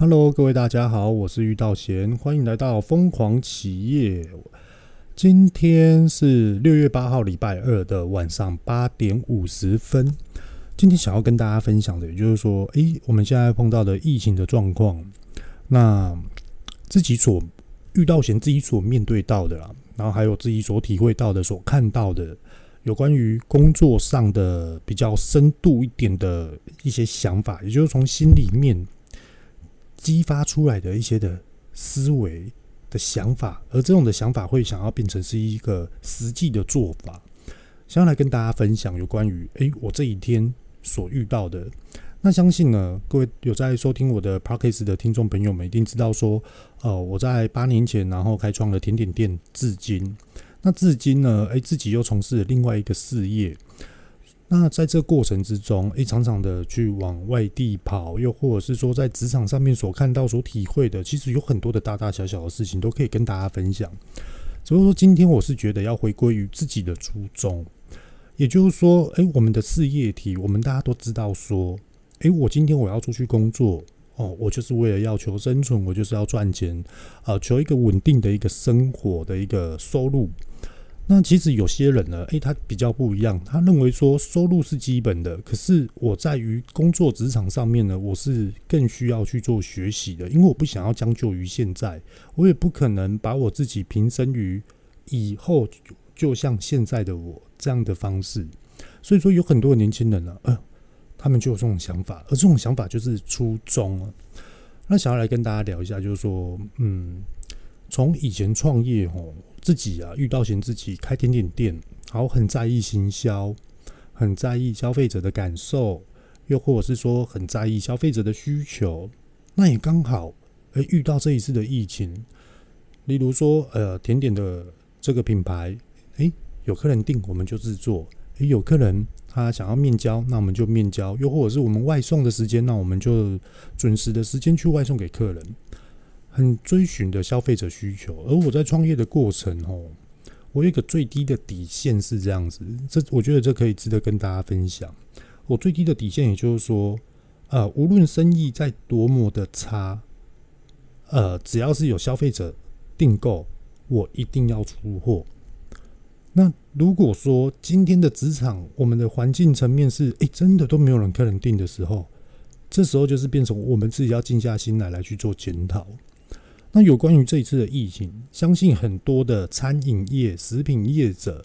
Hello，各位大家好，我是玉道贤，欢迎来到疯狂企业。今天是六月八号，礼拜二的晚上八点五十分。今天想要跟大家分享的，也就是说，诶，我们现在碰到的疫情的状况，那自己所遇到、前自己所面对到的啦，然后还有自己所体会到的、所看到的，有关于工作上的比较深度一点的一些想法，也就是从心里面。激发出来的一些的思维的想法，而这种的想法会想要变成是一个实际的做法，想要来跟大家分享有关于诶，我这一天所遇到的。那相信呢，各位有在收听我的 Podcast 的听众朋友们，一定知道说，呃，我在八年前然后开创了甜点店，至今，那至今呢，诶，自己又从事了另外一个事业。那在这过程之中，诶，常常的去往外地跑，又或者是说在职场上面所看到、所体会的，其实有很多的大大小小的事情都可以跟大家分享。只不过说，今天我是觉得要回归于自己的初衷，也就是说，诶，我们的事业体，我们大家都知道说，诶，我今天我要出去工作，哦，我就是为了要求生存，我就是要赚钱，啊，求一个稳定的一个生活的一个收入。那其实有些人呢，诶，他比较不一样，他认为说收入是基本的，可是我在于工作职场上面呢，我是更需要去做学习的，因为我不想要将就于现在，我也不可能把我自己平生于以后就像现在的我这样的方式，所以说有很多的年轻人呢，呃，他们就有这种想法，而这种想法就是初衷啊。那想要来跟大家聊一下，就是说，嗯。从以前创业吼，自己啊遇到嫌自己开甜点店，然后很在意行销，很在意消费者的感受，又或者是说很在意消费者的需求，那也刚好诶遇到这一次的疫情，例如说呃甜点的这个品牌，诶有客人订我们就制作，诶有客人他想要面交，那我们就面交，又或者是我们外送的时间，那我们就准时的时间去外送给客人。很追寻的消费者需求，而我在创业的过程哦，我有一个最低的底线是这样子，这我觉得这可以值得跟大家分享。我最低的底线，也就是说，呃，无论生意再多么的差，呃，只要是有消费者订购，我一定要出货。那如果说今天的职场，我们的环境层面是，诶，真的都没有人客人订的时候，这时候就是变成我们自己要静下心来来去做检讨。那有关于这一次的疫情，相信很多的餐饮业、食品业者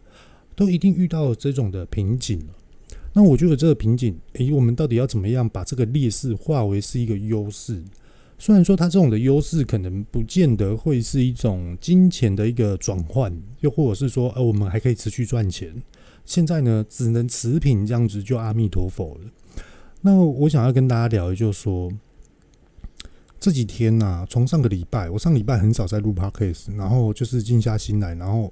都一定遇到这种的瓶颈。那我觉得这个瓶颈，诶，我们到底要怎么样把这个劣势化为是一个优势？虽然说它这种的优势可能不见得会是一种金钱的一个转换，又或者是说，呃，我们还可以持续赚钱。现在呢，只能持平这样子，就阿弥陀佛了。那我想要跟大家聊的就是说。这几天呐、从上个礼拜，我上礼拜很少在录 podcast，然后就是静下心来，然后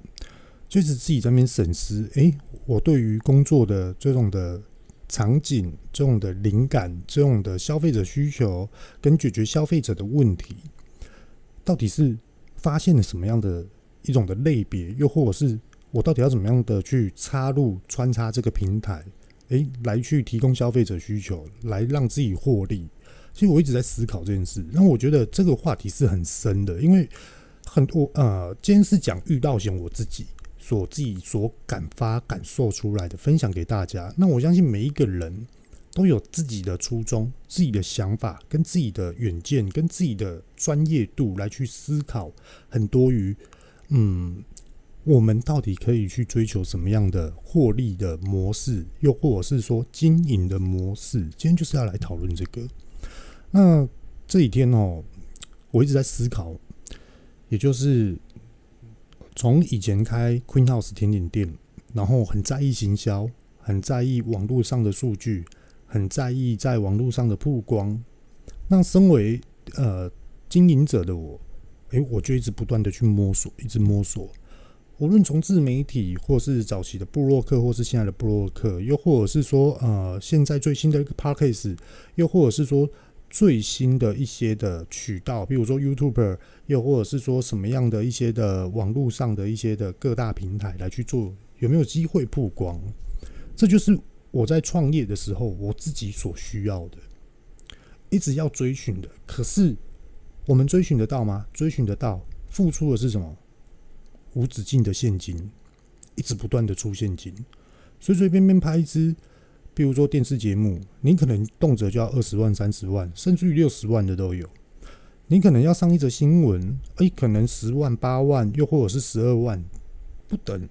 就是自己在那边审视，诶，我对于工作的这种的场景、这种的灵感、这种的消费者需求跟解决消费者的问题，到底是发现了什么样的一种的类别，又或者是我到底要怎么样的去插入穿插这个平台，诶，来去提供消费者需求，来让自己获利。其实我一直在思考这件事，那我觉得这个话题是很深的，因为很多呃，今天是讲遇到险我自己所自己所感发感受出来的，分享给大家。那我相信每一个人都有自己的初衷、自己的想法、跟自己的远见、跟自己的专业度来去思考很多于嗯，我们到底可以去追求什么样的获利的模式，又或者是说经营的模式。今天就是要来讨论这个。那这几天哦，我一直在思考，也就是从以前开 Queen House 甜点店，然后很在意行销，很在意网络上的数据，很在意在网络上的曝光。那身为呃经营者的我，诶，我就一直不断的去摸索，一直摸索。无论从自媒体，或是早期的布洛克，或是现在的布洛克，又或者是说呃现在最新的一个 Podcast，又或者是说。最新的一些的渠道，比如说 YouTuber，又或者是说什么样的一些的网络上的一些的各大平台来去做，有没有机会曝光？这就是我在创业的时候我自己所需要的，一直要追寻的。可是我们追寻得到吗？追寻得到，付出的是什么？无止境的现金，一直不断的出现金，随随便便拍一支，比如说电视节目，你可能动辄就要二十万、三十万，甚至于六十万的都有。你可能要上一则新闻，诶，可能十万、八万，又或者是十二万不等。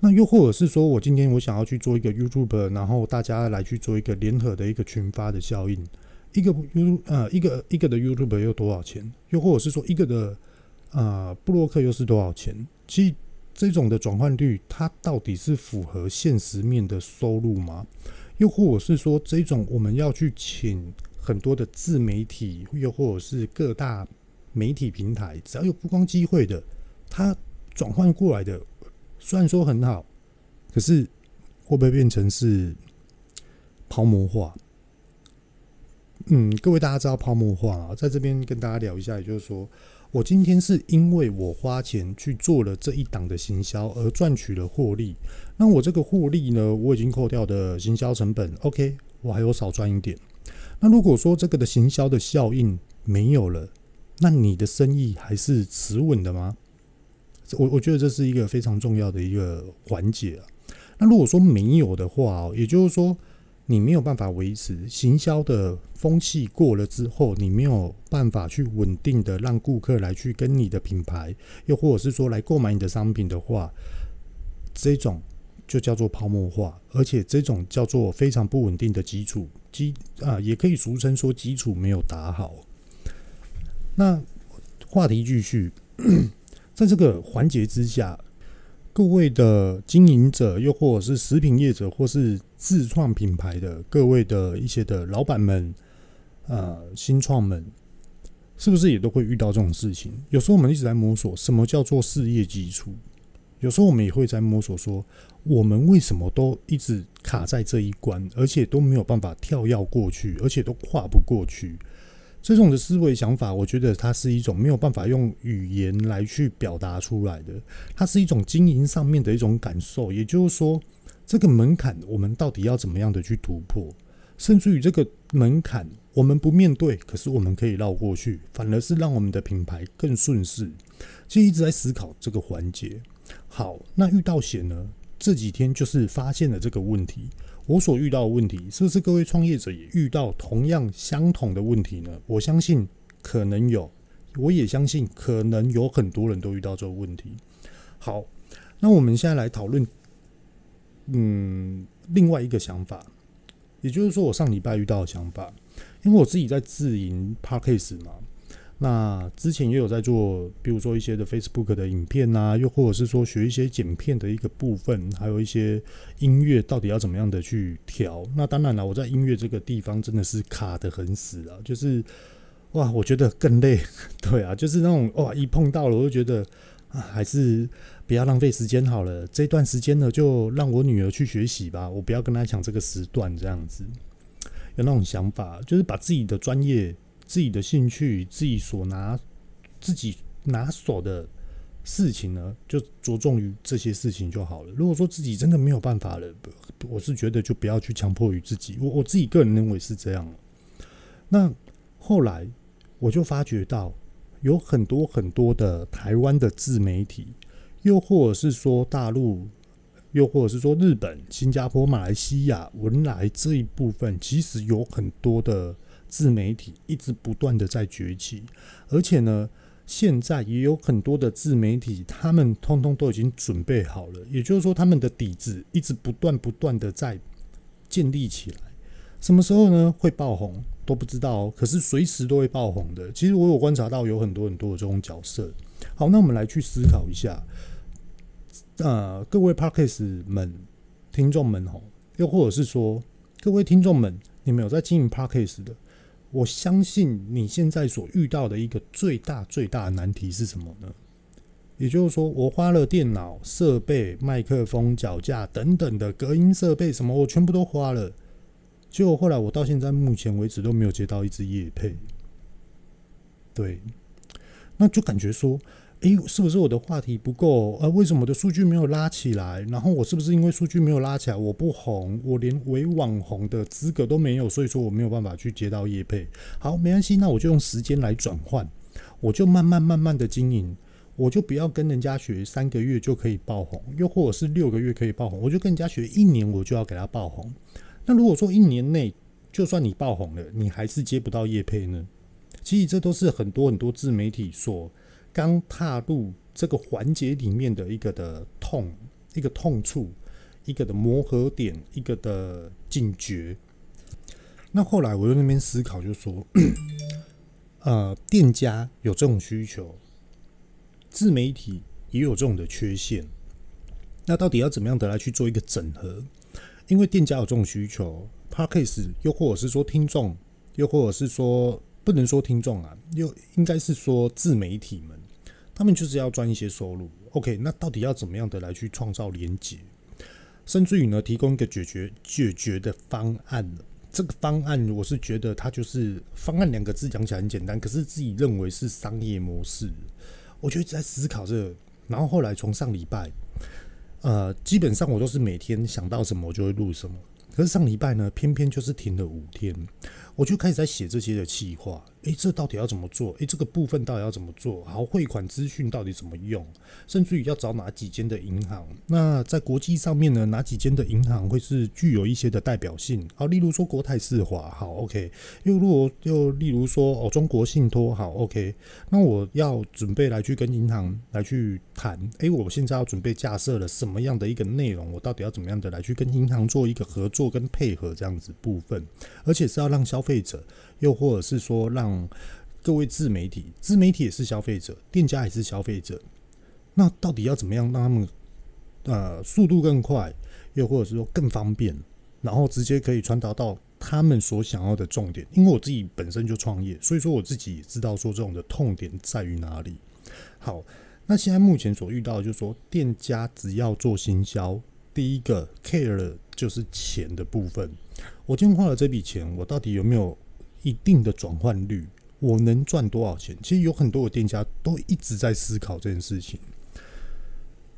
那又或者是说我今天我想要去做一个 YouTube，然后大家来去做一个联合的一个群发的效应。一个 You 呃一个一个的 YouTube 又多少钱？又或者是说一个的呃布洛克又是多少钱？其这种的转换率，它到底是符合现实面的收入吗？又或者是说这种我们要去请很多的自媒体，又或者是各大媒体平台，只要有曝光机会的，它转换过来的，虽然说很好，可是会不会变成是泡沫化？嗯，各位大家知道泡沫化啊，在这边跟大家聊一下，也就是说，我今天是因为我花钱去做了这一档的行销而赚取了获利，那我这个获利呢，我已经扣掉的行销成本，OK，我还有少赚一点。那如果说这个的行销的效应没有了，那你的生意还是持稳的吗？我我觉得这是一个非常重要的一个环节啊。那如果说没有的话，也就是说。你没有办法维持行销的风气过了之后，你没有办法去稳定的让顾客来去跟你的品牌，又或者是说来购买你的商品的话，这种就叫做泡沫化，而且这种叫做非常不稳定的基础基啊，也可以俗称说基础没有打好。那话题继续，在这个环节之下。各位的经营者，又或者是食品业者，或是自创品牌的各位的一些的老板们，呃，新创们，是不是也都会遇到这种事情？有时候我们一直在摸索什么叫做事业基础，有时候我们也会在摸索说，我们为什么都一直卡在这一关，而且都没有办法跳跃过去，而且都跨不过去。这种的思维想法，我觉得它是一种没有办法用语言来去表达出来的，它是一种经营上面的一种感受。也就是说，这个门槛我们到底要怎么样的去突破？甚至于这个门槛我们不面对，可是我们可以绕过去，反而是让我们的品牌更顺势。就一直在思考这个环节。好，那遇到险呢？这几天就是发现了这个问题。我所遇到的问题，是不是各位创业者也遇到同样相同的问题呢？我相信可能有，我也相信可能有很多人都遇到这个问题。好，那我们现在来讨论，嗯，另外一个想法，也就是说，我上礼拜遇到的想法，因为我自己在自营 Podcast 嘛。那之前也有在做，比如说一些的 Facebook 的影片啊，又或者是说学一些剪片的一个部分，还有一些音乐到底要怎么样的去调。那当然了，我在音乐这个地方真的是卡得很死啊，就是哇，我觉得更累。对啊，就是那种哇，一碰到了我就觉得啊，还是不要浪费时间好了。这段时间呢，就让我女儿去学习吧，我不要跟她抢这个时段，这样子有那种想法，就是把自己的专业。自己的兴趣，自己所拿、自己拿手的事情呢，就着重于这些事情就好了。如果说自己真的没有办法了，我是觉得就不要去强迫于自己。我我自己个人认为是这样。那后来我就发觉到，有很多很多的台湾的自媒体，又或者是说大陆，又或者是说日本、新加坡、马来西亚、文莱这一部分，其实有很多的。自媒体一直不断的在崛起，而且呢，现在也有很多的自媒体，他们通通都已经准备好了。也就是说，他们的底子一直不断不断的在建立起来。什么时候呢？会爆红都不知道，可是随时都会爆红的。其实我有观察到有很多很多的这种角色。好，那我们来去思考一下，呃，各位 Podcast 们、听众们吼，又或者是说各位听众们，你们有在经营 Podcast 的？我相信你现在所遇到的一个最大最大的难题是什么呢？也就是说，我花了电脑设备、麦克风、脚架等等的隔音设备，什么我全部都花了，结果后来我到现在目前为止都没有接到一支业配。对，那就感觉说，诶，是不是我的话题不够？呃，为什么我的数据没有拉起来？然后我是不是因为数据没有拉起来，我不红，我连为网红的资格都没有，所以说我没有办法去接到业配。好，没关系，那我就用时间来转换，我就慢慢慢慢的经营，我就不要跟人家学三个月就可以爆红，又或者是六个月可以爆红，我就跟人家学一年，我就要给他爆红。那如果说一年内就算你爆红了，你还是接不到业配呢？其实这都是很多很多自媒体所。刚踏入这个环节里面的一个的痛，一个痛处，一个的磨合点，一个的警觉。那后来我在那边思考，就说，呃，店家有这种需求，自媒体也有这种的缺陷。那到底要怎么样的来去做一个整合？因为店家有这种需求，Parkes 又或者是说听众，又或者是说不能说听众啊，又应该是说自媒体们。他们就是要赚一些收入，OK？那到底要怎么样的来去创造连接，甚至于呢，提供一个解决解决的方案？这个方案，我是觉得它就是“方案”两个字讲起来很简单，可是自己认为是商业模式。我就一直在思考这个，然后后来从上礼拜，呃，基本上我都是每天想到什么我就会录什么，可是上礼拜呢，偏偏就是停了五天。我就开始在写这些的企划，诶，这到底要怎么做？诶，这个部分到底要怎么做？好，汇款资讯到底怎么用？甚至于要找哪几间的银行？那在国际上面呢，哪几间的银行会是具有一些的代表性？好，例如说国泰世华，好，OK。又如果又例如说哦，中国信托，好，OK。那我要准备来去跟银行来去谈，诶，我现在要准备架设了什么样的一个内容？我到底要怎么样的来去跟银行做一个合作跟配合这样子部分？而且是要让消消费者，又或者是说，让各位自媒体，自媒体也是消费者，店家也是消费者。那到底要怎么样让他们呃速度更快，又或者是说更方便，然后直接可以传达到他们所想要的重点？因为我自己本身就创业，所以说我自己也知道说这种的痛点在于哪里。好，那现在目前所遇到就是说，店家只要做行销，第一个 care 的就是钱的部分。我今天花了这笔钱，我到底有没有一定的转换率？我能赚多少钱？其实有很多的店家都一直在思考这件事情。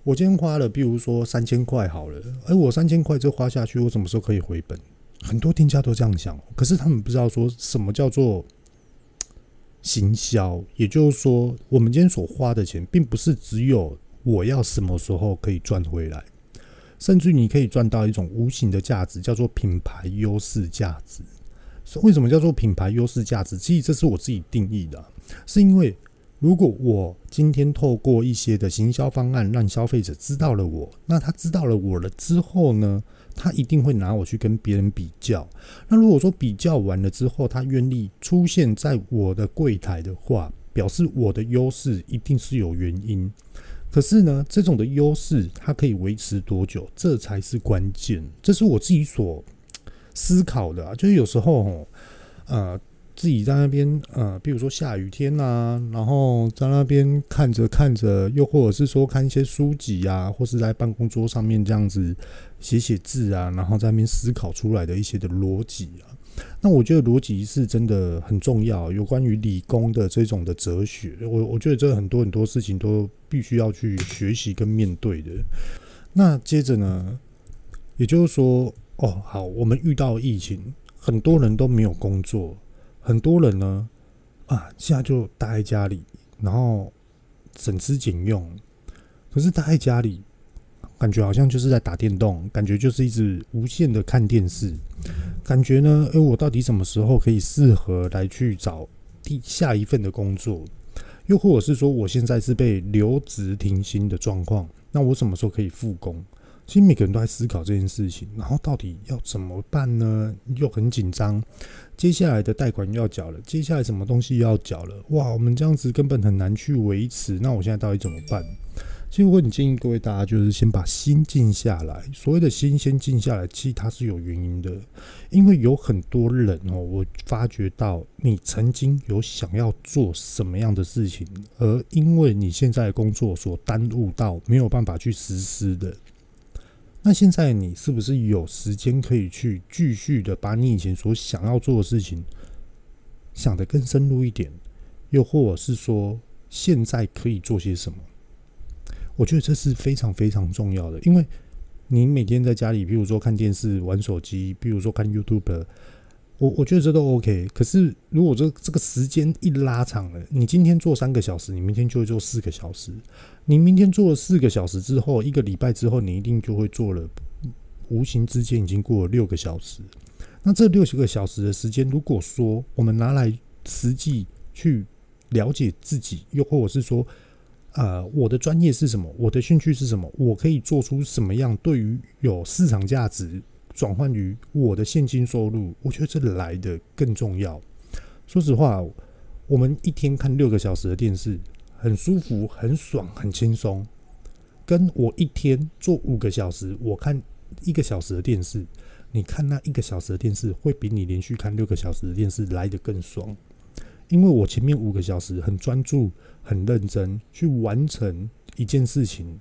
我今天花了，比如说三千块好了，而我三千块这花下去，我什么时候可以回本？很多店家都这样想，可是他们不知道说什么叫做行销。也就是说，我们今天所花的钱，并不是只有我要什么时候可以赚回来。甚至你可以赚到一种无形的价值，叫做品牌优势价值。为什么叫做品牌优势价值？其实这是我自己定义的，是因为如果我今天透过一些的行销方案，让消费者知道了我，那他知道了我了之后呢，他一定会拿我去跟别人比较。那如果说比较完了之后，他愿意出现在我的柜台的话，表示我的优势一定是有原因。可是呢，这种的优势它可以维持多久？这才是关键。这是我自己所思考的啊。就是有时候，呃，自己在那边，呃，比如说下雨天啊，然后在那边看着看着，又或者是说看一些书籍啊，或是在办公桌上面这样子写写字啊，然后在那边思考出来的一些的逻辑啊。那我觉得逻辑是真的很重要，有关于理工的这种的哲学，我我觉得这很多很多事情都必须要去学习跟面对的。那接着呢，也就是说，哦，好，我们遇到疫情，很多人都没有工作，很多人呢，啊，现在就待在家里，然后省吃俭用，可是待在家里。感觉好像就是在打电动，感觉就是一直无限的看电视，感觉呢，诶，我到底什么时候可以适合来去找第下一份的工作？又或者是说，我现在是被留职停薪的状况，那我什么时候可以复工？其实每个人都在思考这件事情，然后到底要怎么办呢？又很紧张，接下来的贷款要缴了，接下来什么东西要缴了？哇，我们这样子根本很难去维持，那我现在到底怎么办？其实我很建议各位大家，就是先把心静下来。所谓的心先静下来，其实它是有原因的，因为有很多人哦，我发觉到你曾经有想要做什么样的事情，而因为你现在的工作所耽误到没有办法去实施的。那现在你是不是有时间可以去继续的把你以前所想要做的事情想得更深入一点？又或者是说，现在可以做些什么？我觉得这是非常非常重要的，因为你每天在家里，比如说看电视、玩手机，比如说看 YouTube，我我觉得这都 OK。可是如果这这个时间一拉长了，你今天做三个小时，你明天就会做四个小时。你明天做了四个小时之后，一个礼拜之后，你一定就会做了，无形之间已经过了六个小时。那这六十个小时的时间，如果说我们拿来实际去了解自己，又或者是说，呃，我的专业是什么？我的兴趣是什么？我可以做出什么样对于有市场价值转换于我的现金收入？我觉得这来的更重要。说实话，我们一天看六个小时的电视，很舒服、很爽、很轻松。跟我一天做五个小时，我看一个小时的电视，你看那一个小时的电视，会比你连续看六个小时的电视来得更爽。因为我前面五个小时很专注、很认真去完成一件事情，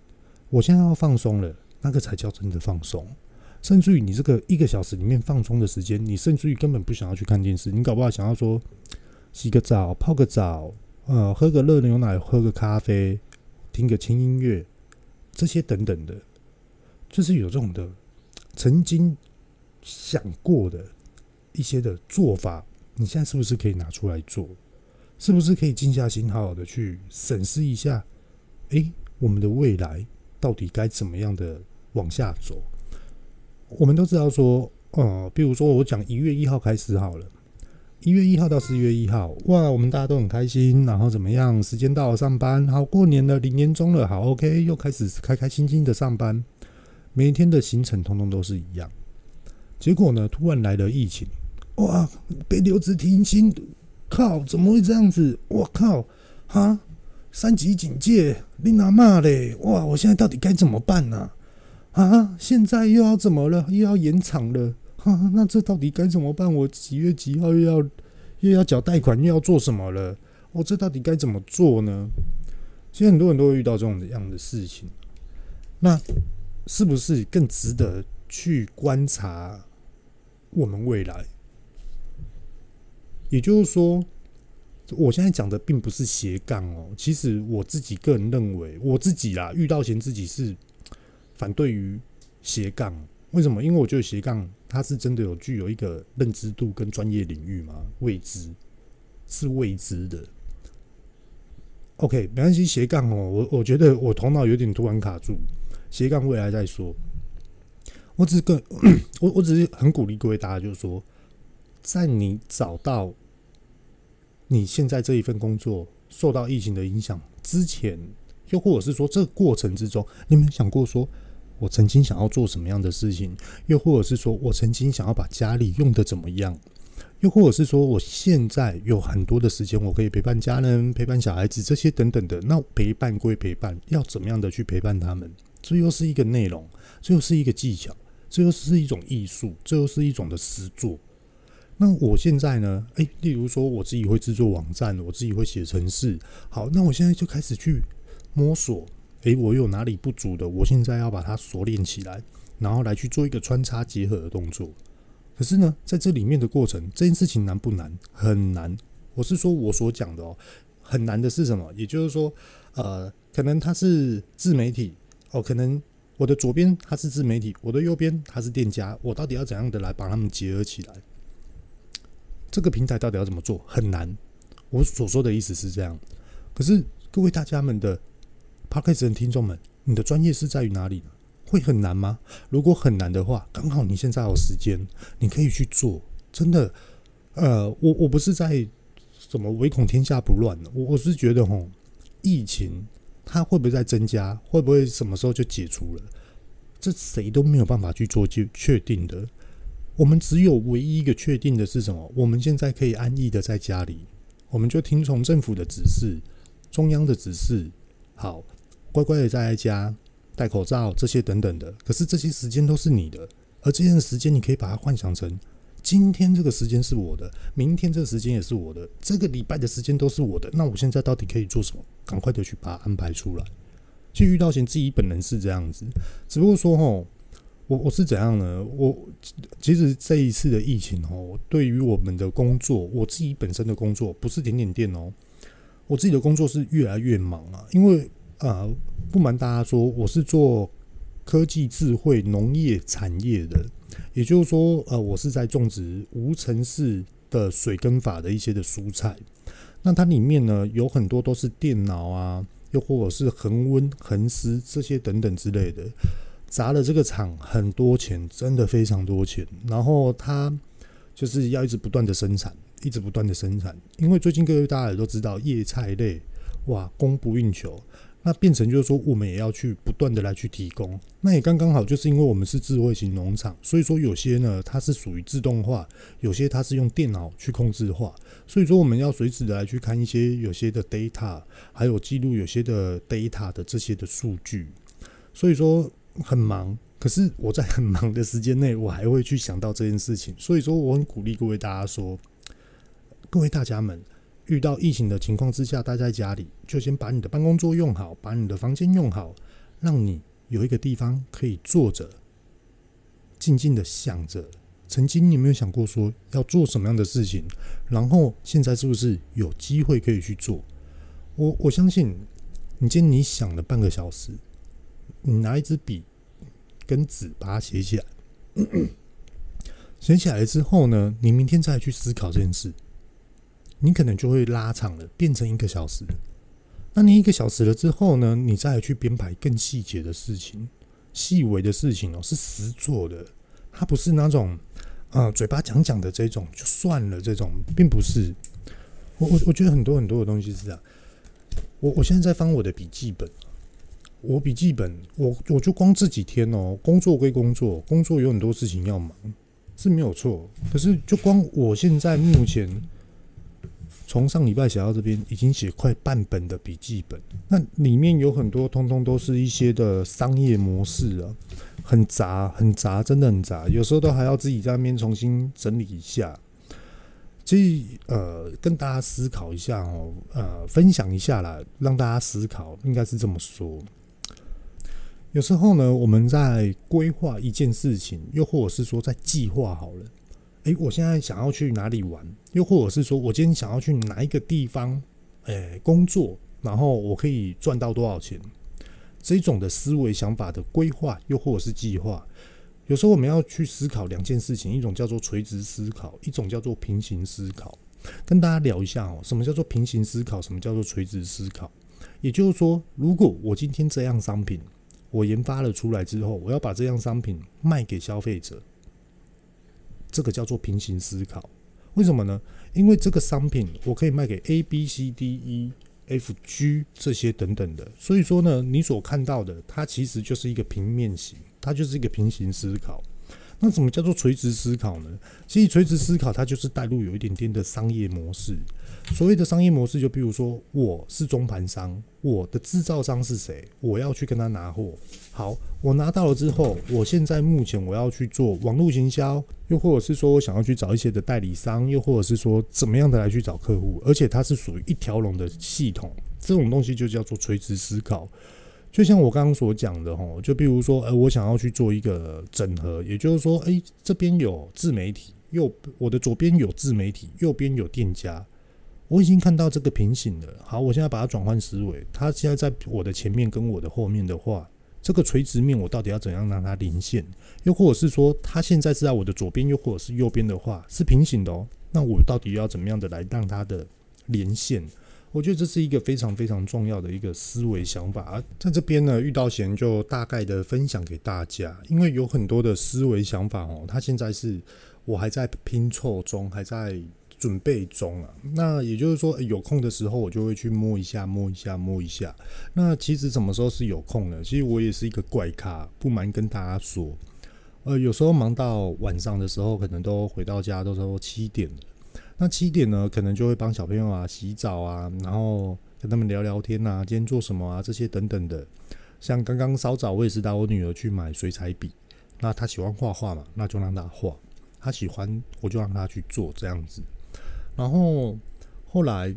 我现在要放松了，那个才叫真的放松。甚至于你这个一个小时里面放松的时间，你甚至于根本不想要去看电视，你搞不好想要说洗个澡、泡个澡，呃，喝个热牛奶、喝个咖啡、听个轻音乐，这些等等的，就是有这种的曾经想过的一些的做法。你现在是不是可以拿出来做？是不是可以静下心，好好的去审视一下？诶，我们的未来到底该怎么样的往下走？我们都知道说，呃，比如说我讲一月一号开始好了，一月一号到四月一号，哇，我们大家都很开心，然后怎么样？时间到了，上班，好，过年了，零年终了，好，OK，又开始开开心心的上班，每天的行程通通都是一样。结果呢，突然来了疫情。哇！被留职停薪，靠！怎么会这样子？我靠！哈！三级警戒，你哪骂嘞？哇！我现在到底该怎么办呢？啊！啊现在又要怎么了？又要延长了？哈！那这到底该怎么办？我几月几号又要又要缴贷款，又要做什么了？我这到底该怎么做呢？其实很多人都会遇到这种样的事情，那是不是更值得去观察我们未来？也就是说，我现在讲的并不是斜杠哦。其实我自己个人认为，我自己啦，遇到前自己是反对于斜杠。为什么？因为我觉得斜杠它是真的有具有一个认知度跟专业领域嘛，未知是未知的。OK，没关系，斜杠哦。我我觉得我头脑有点突然卡住，斜杠未来再说。我只是个 我我只是很鼓励各位大家，就是说。在你找到你现在这一份工作受到疫情的影响之前，又或者是说这个过程之中，你有没有想过说，我曾经想要做什么样的事情？又或者是说我曾经想要把家里用得怎么样？又或者是说我现在有很多的时间，我可以陪伴家人、陪伴小孩子这些等等的。那陪伴归陪伴，要怎么样的去陪伴他们？这又是一个内容，这又是一个技巧，这又是一种艺术，这又是一种的实作。那我现在呢？诶，例如说我自己会制作网站，我自己会写程式。好，那我现在就开始去摸索。诶，我有哪里不足的？我现在要把它锁链起来，然后来去做一个穿插结合的动作。可是呢，在这里面的过程，这件事情难不难？很难。我是说我所讲的哦，很难的是什么？也就是说，呃，可能它是自媒体哦，可能我的左边它是自媒体，我的右边它是店家，我到底要怎样的来把它们结合起来？这个平台到底要怎么做？很难。我所说的意思是这样。可是各位大家们的 Podcast 的听众们，你的专业是在于哪里呢？会很难吗？如果很难的话，刚好你现在有时间，你可以去做。真的，呃，我我不是在什么唯恐天下不乱，我我是觉得吼，疫情它会不会在增加？会不会什么时候就解除了？这谁都没有办法去做就确定的。我们只有唯一一个确定的是什么？我们现在可以安逸的在家里，我们就听从政府的指示、中央的指示，好，乖乖的在家戴口罩这些等等的。可是这些时间都是你的，而这些时间你可以把它幻想成：今天这个时间是我的，明天这个时间也是我的，这个礼拜的时间都是我的。那我现在到底可以做什么？赶快的去把它安排出来。其实遇到前自己本人是这样子，只不过说吼。我我是怎样呢？我其实这一次的疫情哦，对于我们的工作，我自己本身的工作不是点点店哦。我自己的工作是越来越忙啊，因为、呃，不瞒大家说，我是做科技智慧农业产业的，也就是说，呃，我是在种植无尘室的水耕法的一些的蔬菜。那它里面呢，有很多都是电脑啊，又或者是恒温、恒湿这些等等之类的，砸了这个厂很多钱，真的非常多钱。然后它就是要一直不断的生产。一直不断的生产，因为最近各位大家也都知道叶菜类，哇，供不应求，那变成就是说我们也要去不断的来去提供，那也刚刚好，就是因为我们是智慧型农场，所以说有些呢它是属于自动化，有些它是用电脑去控制化，所以说我们要随时的来去看一些有些的 data，还有记录有些的 data 的这些的数据，所以说很忙，可是我在很忙的时间内，我还会去想到这件事情，所以说我很鼓励各位大家说。各位大家们，遇到疫情的情况之下，待在家里，就先把你的办公桌用好，把你的房间用好，让你有一个地方可以坐着，静静的想着，曾经你有没有想过说要做什么样的事情？然后现在是不是有机会可以去做？我我相信，你今天你想了半个小时，你拿一支笔跟纸把它写起来，写起来之后呢，你明天再去思考这件事。你可能就会拉长了，变成一个小时。那你一个小时了之后呢？你再去编排更细节的事情、细微的事情哦，是实做的。它不是那种呃嘴巴讲讲的这种就算了，这种并不是。我我我觉得很多很多的东西是这样。我我现在在翻我的笔记本，我笔记本我我就光这几天哦，工作归工作，工作有很多事情要忙是没有错。可是就光我现在目前。从上礼拜写到这边，已经写快半本的笔记本。那里面有很多，通通都是一些的商业模式啊，很杂，很杂，真的很杂。有时候都还要自己在那边重新整理一下。所以，呃，跟大家思考一下哦，呃，分享一下啦，让大家思考，应该是这么说。有时候呢，我们在规划一件事情，又或者是说在计划好了。诶，我现在想要去哪里玩？又或者是说我今天想要去哪一个地方？诶，工作，然后我可以赚到多少钱？这种的思维想法的规划，又或者是计划，有时候我们要去思考两件事情：一种叫做垂直思考，一种叫做平行思考。跟大家聊一下哦，什么叫做平行思考？什么叫做垂直思考？也就是说，如果我今天这样商品我研发了出来之后，我要把这样商品卖给消费者。这个叫做平行思考，为什么呢？因为这个商品我可以卖给 A、B、C、D、E、F、G 这些等等的，所以说呢，你所看到的它其实就是一个平面型，它就是一个平行思考。那怎么叫做垂直思考呢？其实垂直思考它就是带入有一点点的商业模式。所谓的商业模式，就比如说我是中盘商，我的制造商是谁？我要去跟他拿货。好，我拿到了之后，我现在目前我要去做网络行销，又或者是说我想要去找一些的代理商，又或者是说怎么样的来去找客户，而且它是属于一条龙的系统，这种东西就叫做垂直思考。就像我刚刚所讲的吼，就比如说，呃，我想要去做一个整合，也就是说，诶，这边有自媒体，右我的左边有自媒体，右边有店家，我已经看到这个平行了。好，我现在把它转换思维，它现在在我的前面跟我的后面的话，这个垂直面我到底要怎样让它连线？又或者是说，它现在是在我的左边，又或者是右边的话，是平行的哦。那我到底要怎么样的来让它的连线？我觉得这是一个非常非常重要的一个思维想法啊，在这边呢，遇到贤就大概的分享给大家，因为有很多的思维想法哦，他现在是我还在拼凑中，还在准备中啊。那也就是说，有空的时候我就会去摸一下，摸一下，摸一下。那其实什么时候是有空呢？其实我也是一个怪咖，不瞒跟大家说，呃，有时候忙到晚上的时候，可能都回到家都说七点了。那七点呢，可能就会帮小朋友啊洗澡啊，然后跟他们聊聊天啊，今天做什么啊，这些等等的。像刚刚稍早，我也是带我女儿去买水彩笔。那她喜欢画画嘛，那就让她画。她喜欢，我就让她去做这样子。然后后来，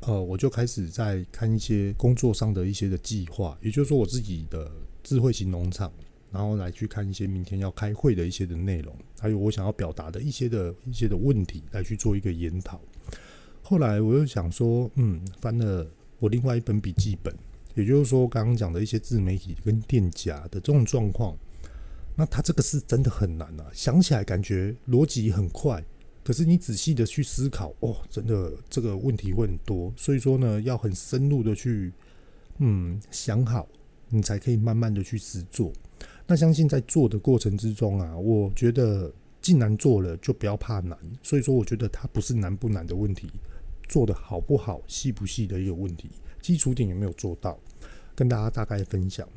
呃，我就开始在看一些工作上的一些的计划，也就是说我自己的智慧型农场。然后来去看一些明天要开会的一些的内容，还有我想要表达的一些的一些的问题，来去做一个研讨。后来我又想说，嗯，翻了我另外一本笔记本，也就是说刚刚讲的一些自媒体跟店家的这种状况，那他这个是真的很难啊！想起来感觉逻辑很快，可是你仔细的去思考，哦，真的这个问题会很多，所以说呢，要很深入的去，嗯，想好，你才可以慢慢的去实做。那相信在做的过程之中啊，我觉得既然做了，就不要怕难。所以说，我觉得它不是难不难的问题，做得好不好、细不细的一个问题。基础点有没有做到，跟大家大概分享。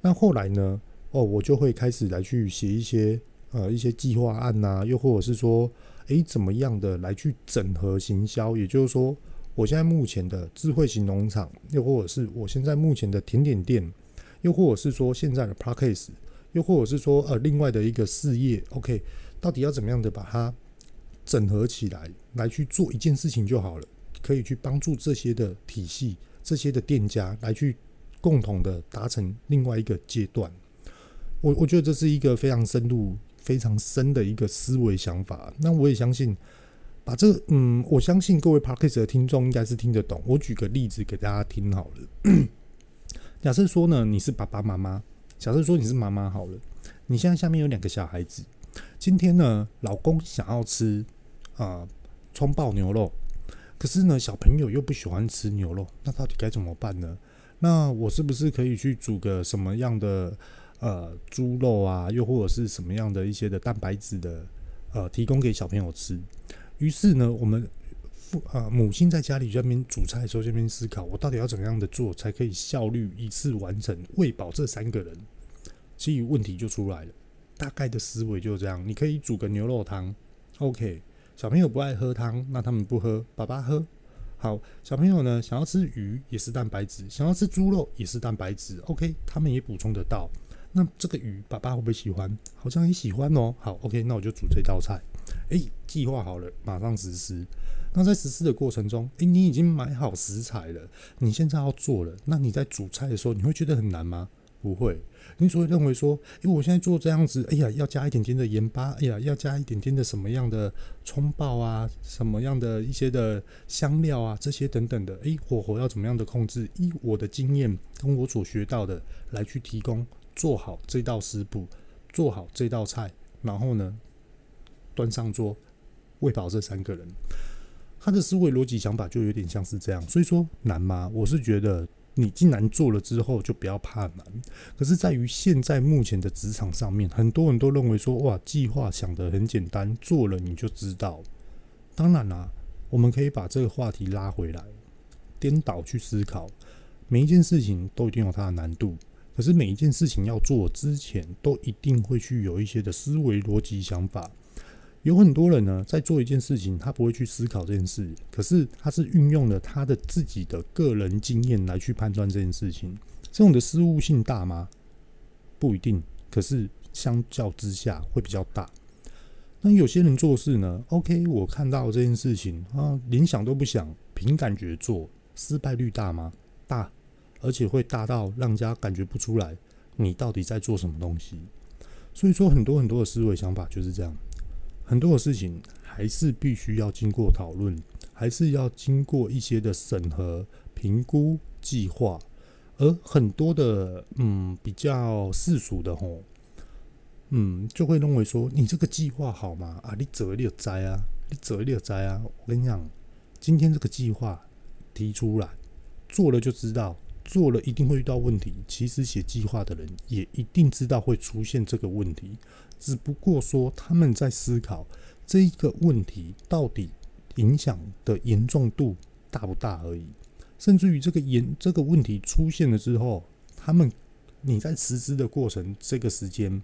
那后来呢，哦，我就会开始来去写一些呃一些计划案呐、又或者是说，诶，怎么样的来去整合行销？也就是说，我现在目前的智慧型农场，又或者是我现在目前的甜点店，又或者是说现在的 Podcast 又或者是说，呃，另外的一个事业，OK，到底要怎么样的把它整合起来，来去做一件事情就好了，可以去帮助这些的体系、这些的店家来去共同的达成另外一个阶段。我我觉得这是一个非常深入、非常深的一个思维想法。那我也相信，把这个，嗯，我相信各位 Podcast 的听众应该是听得懂。我举个例子给大家听好了。假设说呢，你是爸爸妈妈。假设说你是妈妈好了，你现在下面有两个小孩子，今天呢，老公想要吃啊葱爆牛肉，可是呢，小朋友又不喜欢吃牛肉，那到底该怎么办呢？那我是不是可以去煮个什么样的呃猪肉啊，又或者是什么样的一些的蛋白质的呃提供给小朋友吃？于是呢，我们父。啊，母亲在家里这边煮菜的时候，这边思考，我到底要怎么样的做才可以效率一次完成喂饱这三个人？其实问题就出来了，大概的思维就是这样。你可以煮个牛肉汤，OK。小朋友不爱喝汤，那他们不喝，爸爸喝。好，小朋友呢，想要吃鱼也是蛋白质，想要吃猪肉也是蛋白质，OK。他们也补充得到。那这个鱼，爸爸会不会喜欢？好像也喜欢哦。好，OK，那我就煮这道菜。诶、计划好了，马上实施。那在实施的过程中，诶、你已经买好食材了，你现在要做了。那你在煮菜的时候，你会觉得很难吗？不会，你只会认为说，诶、欸，我现在做这样子，哎呀，要加一点点的盐巴，哎呀，要加一点点的什么样的葱爆啊，什么样的一些的香料啊，这些等等的，诶、火候要怎么样的控制？以我的经验跟我所学到的来去提供，做好这道食谱，做好这道菜，然后呢，端上桌，喂饱这三个人。他的思维逻辑想法就有点像是这样，所以说难吗？我是觉得你既然做了之后，就不要怕难。可是在于现在目前的职场上面，很多人都认为说，哇，计划想得很简单，做了你就知道。当然啦，我们可以把这个话题拉回来，颠倒去思考，每一件事情都一定有它的难度。可是每一件事情要做之前，都一定会去有一些的思维逻辑想法。有很多人呢，在做一件事情，他不会去思考这件事，可是他是运用了他的自己的个人经验来去判断这件事情。这种的失误性大吗？不一定，可是相较之下会比较大。那有些人做事呢，OK，我看到这件事情啊，连想都不想，凭感觉做，失败率大吗？大，而且会大到让家感觉不出来你到底在做什么东西。所以说，很多很多的思维想法就是这样。很多的事情还是必须要经过讨论，还是要经过一些的审核、评估、计划。而很多的嗯比较世俗的吼，嗯就会认为说，你这个计划好吗？啊，你做你就知啊，你做你就知啊。我跟你讲，今天这个计划提出来，做了就知道，做了一定会遇到问题。其实写计划的人也一定知道会出现这个问题。只不过说他们在思考这一个问题到底影响的严重度大不大而已，甚至于这个严这个问题出现了之后，他们你在实施的过程这个时间，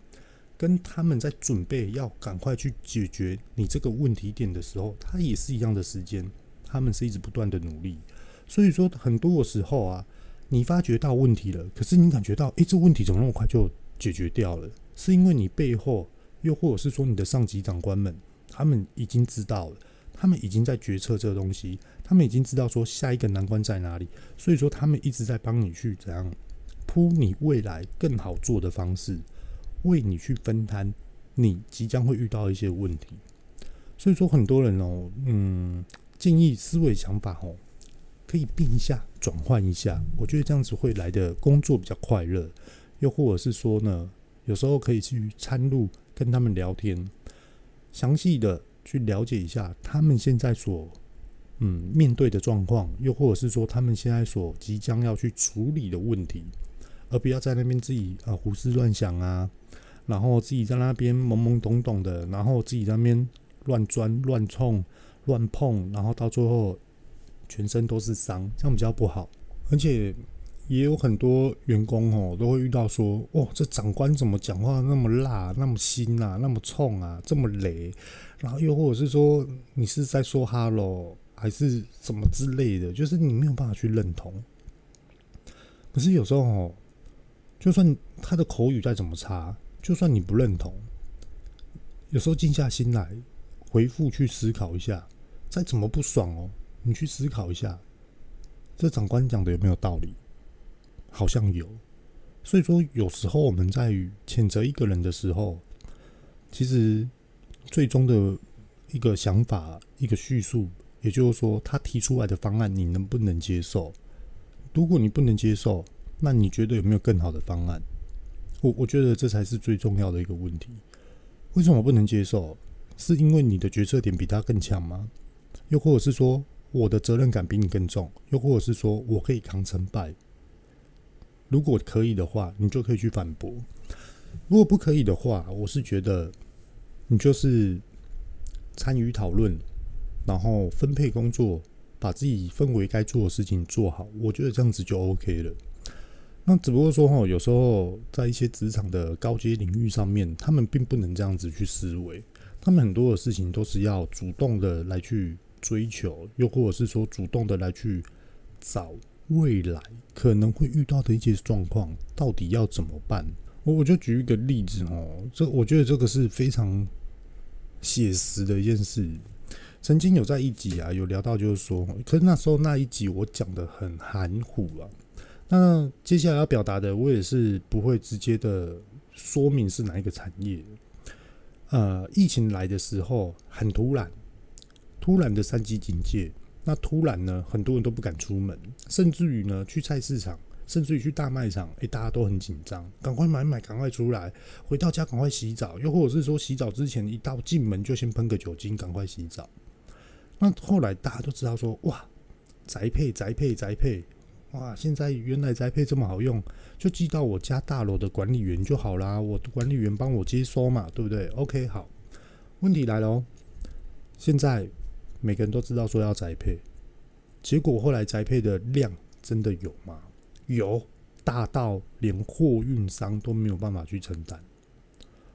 跟他们在准备要赶快去解决你这个问题点的时候，它也是一样的时间，他们是一直不断的努力。所以说很多的时候啊，你发觉到问题了，可是你感觉到，诶，这问题怎么那么快就解决掉了？是因为你背后，又或者是说你的上级长官们，他们已经知道了，他们已经在决策这个东西，他们已经知道说下一个难关在哪里，所以说他们一直在帮你去怎样铺你未来更好做的方式，为你去分摊你即将会遇到一些问题。所以说很多人哦，嗯，建议思维想法哦，可以变一下，转换一下，我觉得这样子会来的工作比较快乐。又或者是说呢，有时候可以去参入跟他们聊天，详细的去了解一下他们现在所嗯面对的状况，又或者是说他们现在所即将要去处理的问题，而不要在那边自己啊胡思乱想啊，然后自己在那边懵懵懂懂的，然后自己在那边乱钻乱冲乱碰，然后到最后全身都是伤，这样比较不好，而且。也有很多员工哦，都会遇到说，哦，这长官怎么讲话那么辣，那么辛啊，那么冲啊，这么雷，然后又或者是说，你是在说哈喽，还是什么之类的，就是你没有办法去认同。可是有时候哦，就算他的口语再怎么差，就算你不认同，有时候静下心来回复去思考一下，再怎么不爽哦，你去思考一下，这长官讲的有没有道理？好像有，所以说有时候我们在谴责一个人的时候，其实最终的一个想法、一个叙述，也就是说他提出来的方案你能不能接受？如果你不能接受，那你觉得有没有更好的方案？我我觉得这才是最重要的一个问题。为什么不能接受？是因为你的决策点比他更强吗？又或者是说我的责任感比你更重？又或者是说我可以扛成败？如果可以的话，你就可以去反驳；如果不可以的话，我是觉得你就是参与讨论，然后分配工作，把自己分为该做的事情做好。我觉得这样子就 OK 了。那只不过说哈，有时候在一些职场的高阶领域上面，他们并不能这样子去思维。他们很多的事情都是要主动的来去追求，又或者是说主动的来去找。未来可能会遇到的一些状况，到底要怎么办？我我就举一个例子哦，这我觉得这个是非常写实的一件事。曾经有在一集啊有聊到，就是说，可是那时候那一集我讲得很含糊啊。那接下来要表达的，我也是不会直接的说明是哪一个产业。呃，疫情来的时候很突然，突然的三级警戒。那突然呢，很多人都不敢出门，甚至于呢，去菜市场，甚至于去大卖场，诶，大家都很紧张，赶快买买，赶快出来，回到家赶快洗澡，又或者是说洗澡之前一到进门就先喷个酒精，赶快洗澡。那后来大家都知道说，哇，宅配宅配宅配，哇，现在原来宅配这么好用，就寄到我家大楼的管理员就好啦，我的管理员帮我接收嘛，对不对？OK，好，问题来了哦，现在。每个人都知道说要宅配，结果后来宅配的量真的有吗？有，大到连货运商都没有办法去承担。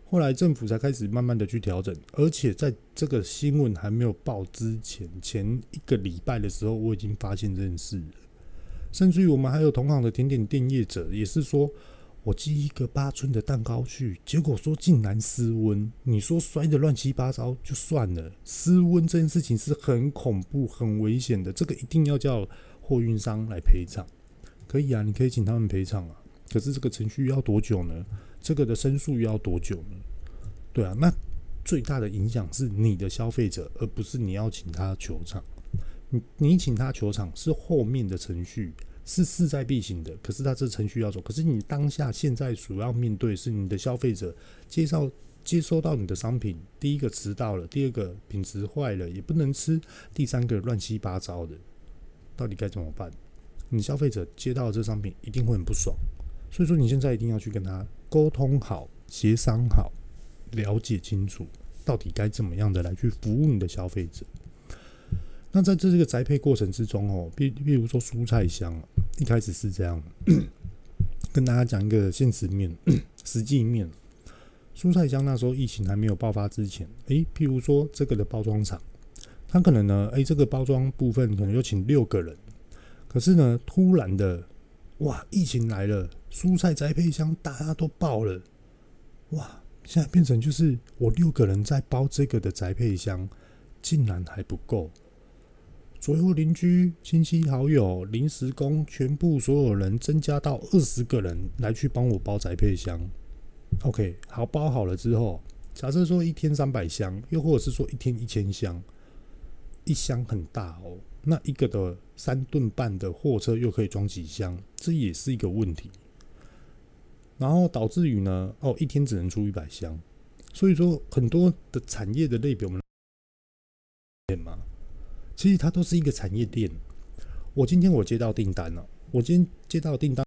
后来政府才开始慢慢的去调整，而且在这个新闻还没有报之前，前一个礼拜的时候，我已经发现这件事了。甚至于我们还有同行的甜点店业者也是说。我寄一个八寸的蛋糕去，结果说竟然失温。你说摔得乱七八糟就算了，失温这件事情是很恐怖、很危险的。这个一定要叫货运商来赔偿。可以啊，你可以请他们赔偿啊。可是这个程序要多久呢？这个的申诉要多久呢？对啊，那最大的影响是你的消费者，而不是你要请他求偿。你你请他求偿是后面的程序。是势在必行的，可是他这程序要走。可是你当下现在主要面对是你的消费者介绍接收到你的商品，第一个迟到了，第二个品质坏了也不能吃，第三个乱七八糟的，到底该怎么办？你消费者接到这商品一定会很不爽，所以说你现在一定要去跟他沟通好、协商好、了解清楚，到底该怎么样的来去服务你的消费者。那在这这个宅配过程之中哦，比比如说蔬菜箱，一开始是这样，跟大家讲一个现实面、实际面。蔬菜箱那时候疫情还没有爆发之前，诶，譬如说这个的包装厂，他可能呢，诶，这个包装部分可能就请六个人，可是呢，突然的，哇，疫情来了，蔬菜宅配箱大家都爆了，哇，现在变成就是我六个人在包这个的宅配箱，竟然还不够。左右邻居、亲戚、好友、临时工，全部所有人增加到二十个人来去帮我包宅配箱。OK，好，包好了之后，假设说一天三百箱，又或者是说一天一千箱，一箱很大哦，那一个的三吨半的货车又可以装几箱？这也是一个问题。然后导致于呢，哦，一天只能出一百箱，所以说很多的产业的类别，我们嘛，其实它都是一个产业链。我今天我接到订单了，我今天接到订单。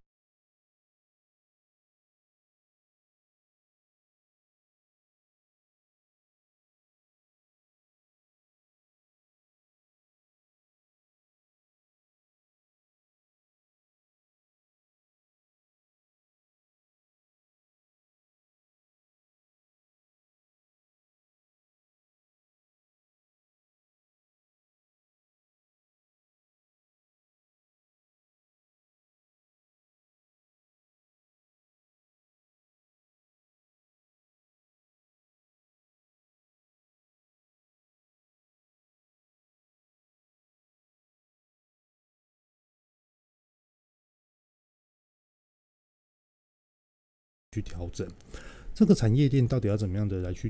去调整。这个产业链到底要怎么样的来去